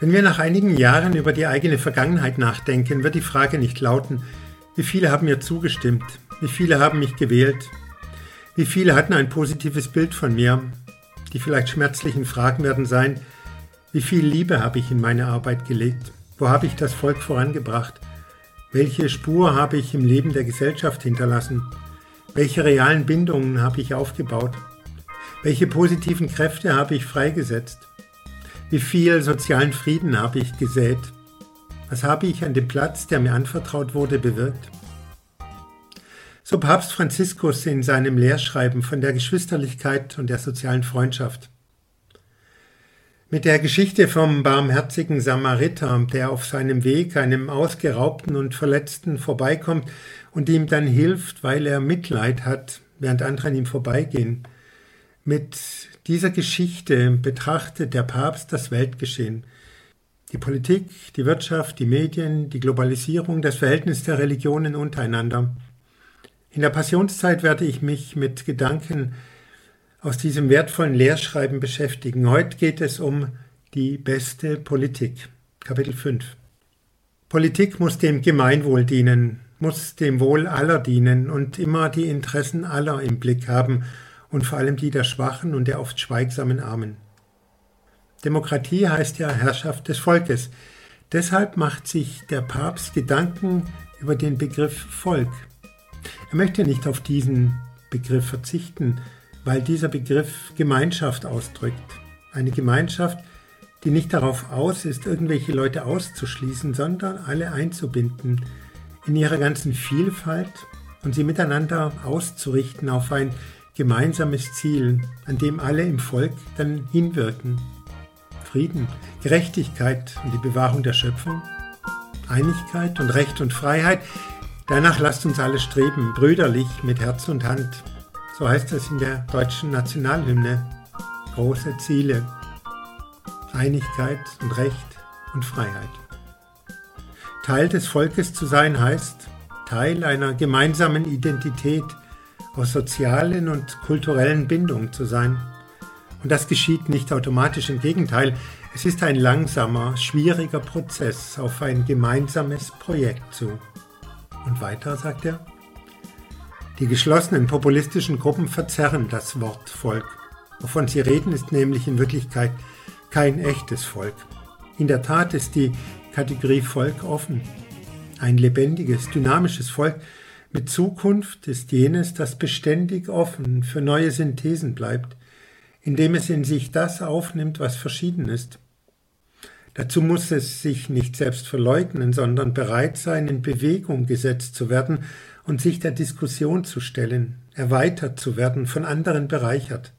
Wenn wir nach einigen Jahren über die eigene Vergangenheit nachdenken, wird die Frage nicht lauten, wie viele haben mir zugestimmt, wie viele haben mich gewählt, wie viele hatten ein positives Bild von mir. Die vielleicht schmerzlichen Fragen werden sein, wie viel Liebe habe ich in meine Arbeit gelegt, wo habe ich das Volk vorangebracht, welche Spur habe ich im Leben der Gesellschaft hinterlassen, welche realen Bindungen habe ich aufgebaut, welche positiven Kräfte habe ich freigesetzt. Wie viel sozialen Frieden habe ich gesät? Was habe ich an dem Platz, der mir anvertraut wurde, bewirkt? So Papst Franziskus in seinem Lehrschreiben von der Geschwisterlichkeit und der sozialen Freundschaft. Mit der Geschichte vom barmherzigen Samariter, der auf seinem Weg einem Ausgeraubten und Verletzten vorbeikommt und ihm dann hilft, weil er Mitleid hat, während andere an ihm vorbeigehen. Mit dieser Geschichte betrachtet der Papst das Weltgeschehen. Die Politik, die Wirtschaft, die Medien, die Globalisierung, das Verhältnis der Religionen untereinander. In der Passionszeit werde ich mich mit Gedanken aus diesem wertvollen Lehrschreiben beschäftigen. Heute geht es um die beste Politik. Kapitel 5. Politik muss dem Gemeinwohl dienen, muss dem Wohl aller dienen und immer die Interessen aller im Blick haben und vor allem die der Schwachen und der oft schweigsamen Armen. Demokratie heißt ja Herrschaft des Volkes. Deshalb macht sich der Papst Gedanken über den Begriff Volk. Er möchte nicht auf diesen Begriff verzichten, weil dieser Begriff Gemeinschaft ausdrückt. Eine Gemeinschaft, die nicht darauf aus ist, irgendwelche Leute auszuschließen, sondern alle einzubinden in ihrer ganzen Vielfalt und sie miteinander auszurichten auf ein gemeinsames Ziel, an dem alle im Volk dann hinwirken. Frieden, Gerechtigkeit und die Bewahrung der Schöpfung, Einigkeit und Recht und Freiheit, danach lasst uns alle streben, brüderlich mit Herz und Hand. So heißt es in der deutschen Nationalhymne. Große Ziele, Einigkeit und Recht und Freiheit. Teil des Volkes zu sein heißt, Teil einer gemeinsamen Identität, aus sozialen und kulturellen Bindungen zu sein. Und das geschieht nicht automatisch, im Gegenteil, es ist ein langsamer, schwieriger Prozess auf ein gemeinsames Projekt zu. Und weiter, sagt er, die geschlossenen populistischen Gruppen verzerren das Wort Volk. Wovon sie reden, ist nämlich in Wirklichkeit kein echtes Volk. In der Tat ist die Kategorie Volk offen. Ein lebendiges, dynamisches Volk, mit Zukunft ist jenes, das beständig offen für neue Synthesen bleibt, indem es in sich das aufnimmt, was verschieden ist. Dazu muss es sich nicht selbst verleugnen, sondern bereit sein, in Bewegung gesetzt zu werden und sich der Diskussion zu stellen, erweitert zu werden, von anderen bereichert.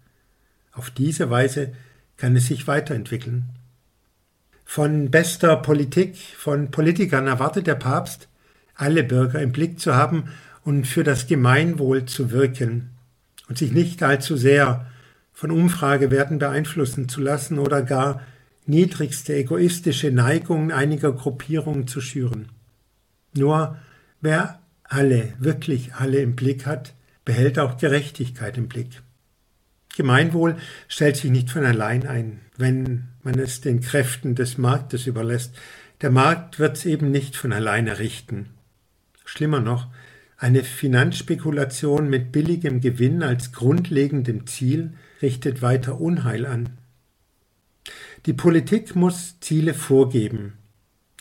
Auf diese Weise kann es sich weiterentwickeln. Von bester Politik, von Politikern erwartet der Papst, alle Bürger im Blick zu haben und für das Gemeinwohl zu wirken und sich nicht allzu sehr von Umfragewerten beeinflussen zu lassen oder gar niedrigste egoistische Neigungen einiger Gruppierungen zu schüren. Nur wer alle, wirklich alle im Blick hat, behält auch Gerechtigkeit im Blick. Gemeinwohl stellt sich nicht von allein ein, wenn man es den Kräften des Marktes überlässt. Der Markt wird es eben nicht von alleine richten. Schlimmer noch, eine Finanzspekulation mit billigem Gewinn als grundlegendem Ziel richtet weiter Unheil an. Die Politik muss Ziele vorgeben,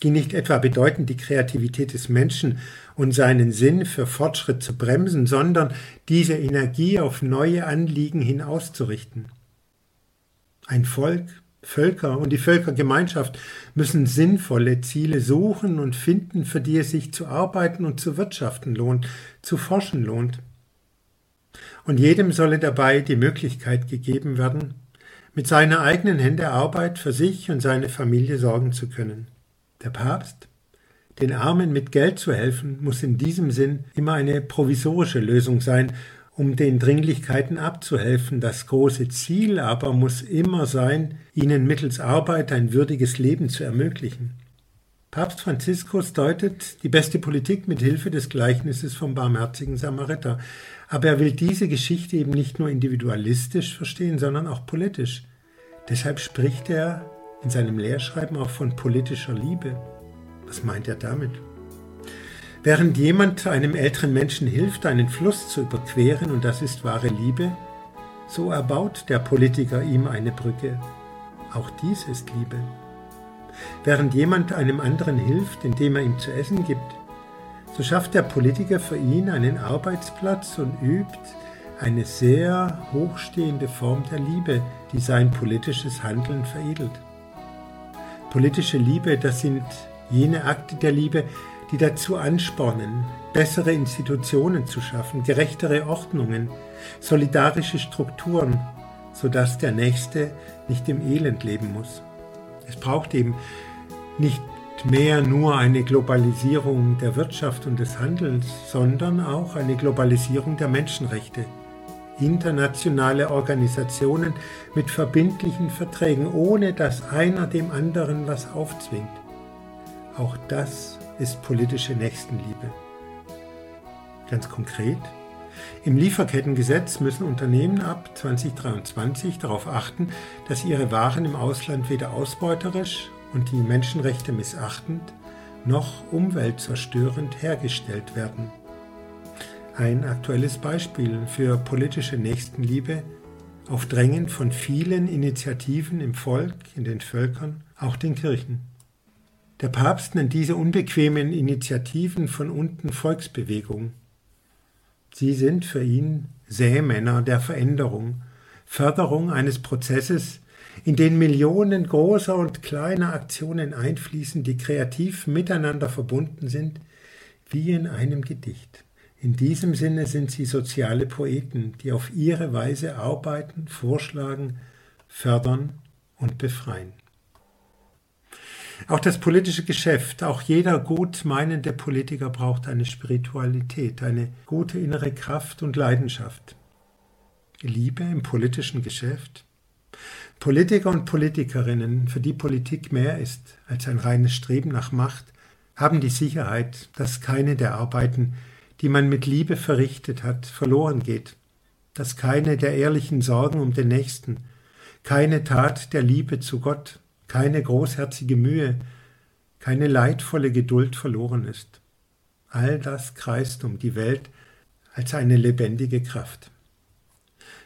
die nicht etwa bedeuten, die Kreativität des Menschen und seinen Sinn für Fortschritt zu bremsen, sondern diese Energie auf neue Anliegen hin auszurichten. Ein Volk Völker und die Völkergemeinschaft müssen sinnvolle Ziele suchen und finden, für die es sich zu arbeiten und zu wirtschaften lohnt, zu forschen lohnt. Und jedem solle dabei die Möglichkeit gegeben werden, mit seiner eigenen Hände Arbeit für sich und seine Familie sorgen zu können. Der Papst, den Armen mit Geld zu helfen, muss in diesem Sinn immer eine provisorische Lösung sein um den Dringlichkeiten abzuhelfen. Das große Ziel aber muss immer sein, ihnen mittels Arbeit ein würdiges Leben zu ermöglichen. Papst Franziskus deutet die beste Politik mit Hilfe des Gleichnisses vom barmherzigen Samariter. Aber er will diese Geschichte eben nicht nur individualistisch verstehen, sondern auch politisch. Deshalb spricht er in seinem Lehrschreiben auch von politischer Liebe. Was meint er damit? Während jemand einem älteren Menschen hilft, einen Fluss zu überqueren, und das ist wahre Liebe, so erbaut der Politiker ihm eine Brücke. Auch dies ist Liebe. Während jemand einem anderen hilft, indem er ihm zu essen gibt, so schafft der Politiker für ihn einen Arbeitsplatz und übt eine sehr hochstehende Form der Liebe, die sein politisches Handeln veredelt. Politische Liebe, das sind jene Akte der Liebe, die dazu anspornen, bessere Institutionen zu schaffen, gerechtere Ordnungen, solidarische Strukturen, sodass der Nächste nicht im Elend leben muss. Es braucht eben nicht mehr nur eine Globalisierung der Wirtschaft und des Handels, sondern auch eine Globalisierung der Menschenrechte. Internationale Organisationen mit verbindlichen Verträgen, ohne dass einer dem anderen was aufzwingt. Auch das ist politische Nächstenliebe. Ganz konkret, im Lieferkettengesetz müssen Unternehmen ab 2023 darauf achten, dass ihre Waren im Ausland weder ausbeuterisch und die Menschenrechte missachtend noch umweltzerstörend hergestellt werden. Ein aktuelles Beispiel für politische Nächstenliebe auf Drängen von vielen Initiativen im Volk, in den Völkern, auch den Kirchen. Der Papst nennt diese unbequemen Initiativen von unten Volksbewegung. Sie sind für ihn Sämänner der Veränderung, Förderung eines Prozesses, in den Millionen großer und kleiner Aktionen einfließen, die kreativ miteinander verbunden sind, wie in einem Gedicht. In diesem Sinne sind sie soziale Poeten, die auf ihre Weise arbeiten, vorschlagen, fördern und befreien. Auch das politische Geschäft, auch jeder gut meinende Politiker braucht eine Spiritualität, eine gute innere Kraft und Leidenschaft. Liebe im politischen Geschäft. Politiker und Politikerinnen, für die Politik mehr ist als ein reines Streben nach Macht, haben die Sicherheit, dass keine der Arbeiten, die man mit Liebe verrichtet hat, verloren geht, dass keine der ehrlichen Sorgen um den Nächsten, keine Tat der Liebe zu Gott keine großherzige Mühe, keine leidvolle Geduld verloren ist. All das kreist um die Welt als eine lebendige Kraft.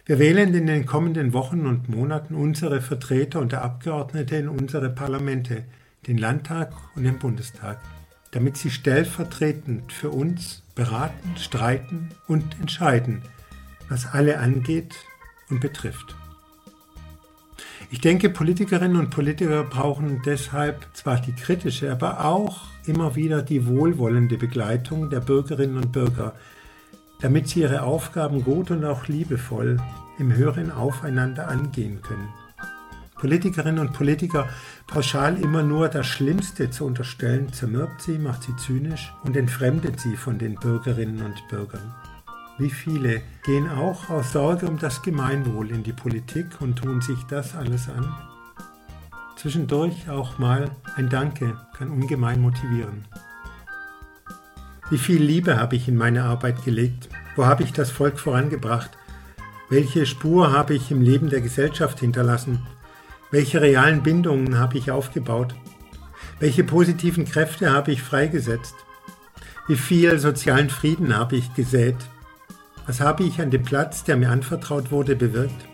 Wir wählen in den kommenden Wochen und Monaten unsere Vertreter und Abgeordnete in unsere Parlamente, den Landtag und den Bundestag, damit sie stellvertretend für uns beraten, streiten und entscheiden, was alle angeht und betrifft. Ich denke, Politikerinnen und Politiker brauchen deshalb zwar die kritische, aber auch immer wieder die wohlwollende Begleitung der Bürgerinnen und Bürger, damit sie ihre Aufgaben gut und auch liebevoll im höheren Aufeinander angehen können. Politikerinnen und Politiker pauschal immer nur das Schlimmste zu unterstellen, zermürbt sie, macht sie zynisch und entfremdet sie von den Bürgerinnen und Bürgern. Wie viele gehen auch aus Sorge um das Gemeinwohl in die Politik und tun sich das alles an? Zwischendurch auch mal ein Danke kann ungemein motivieren. Wie viel Liebe habe ich in meine Arbeit gelegt? Wo habe ich das Volk vorangebracht? Welche Spur habe ich im Leben der Gesellschaft hinterlassen? Welche realen Bindungen habe ich aufgebaut? Welche positiven Kräfte habe ich freigesetzt? Wie viel sozialen Frieden habe ich gesät? Was habe ich an dem Platz, der mir anvertraut wurde, bewirkt?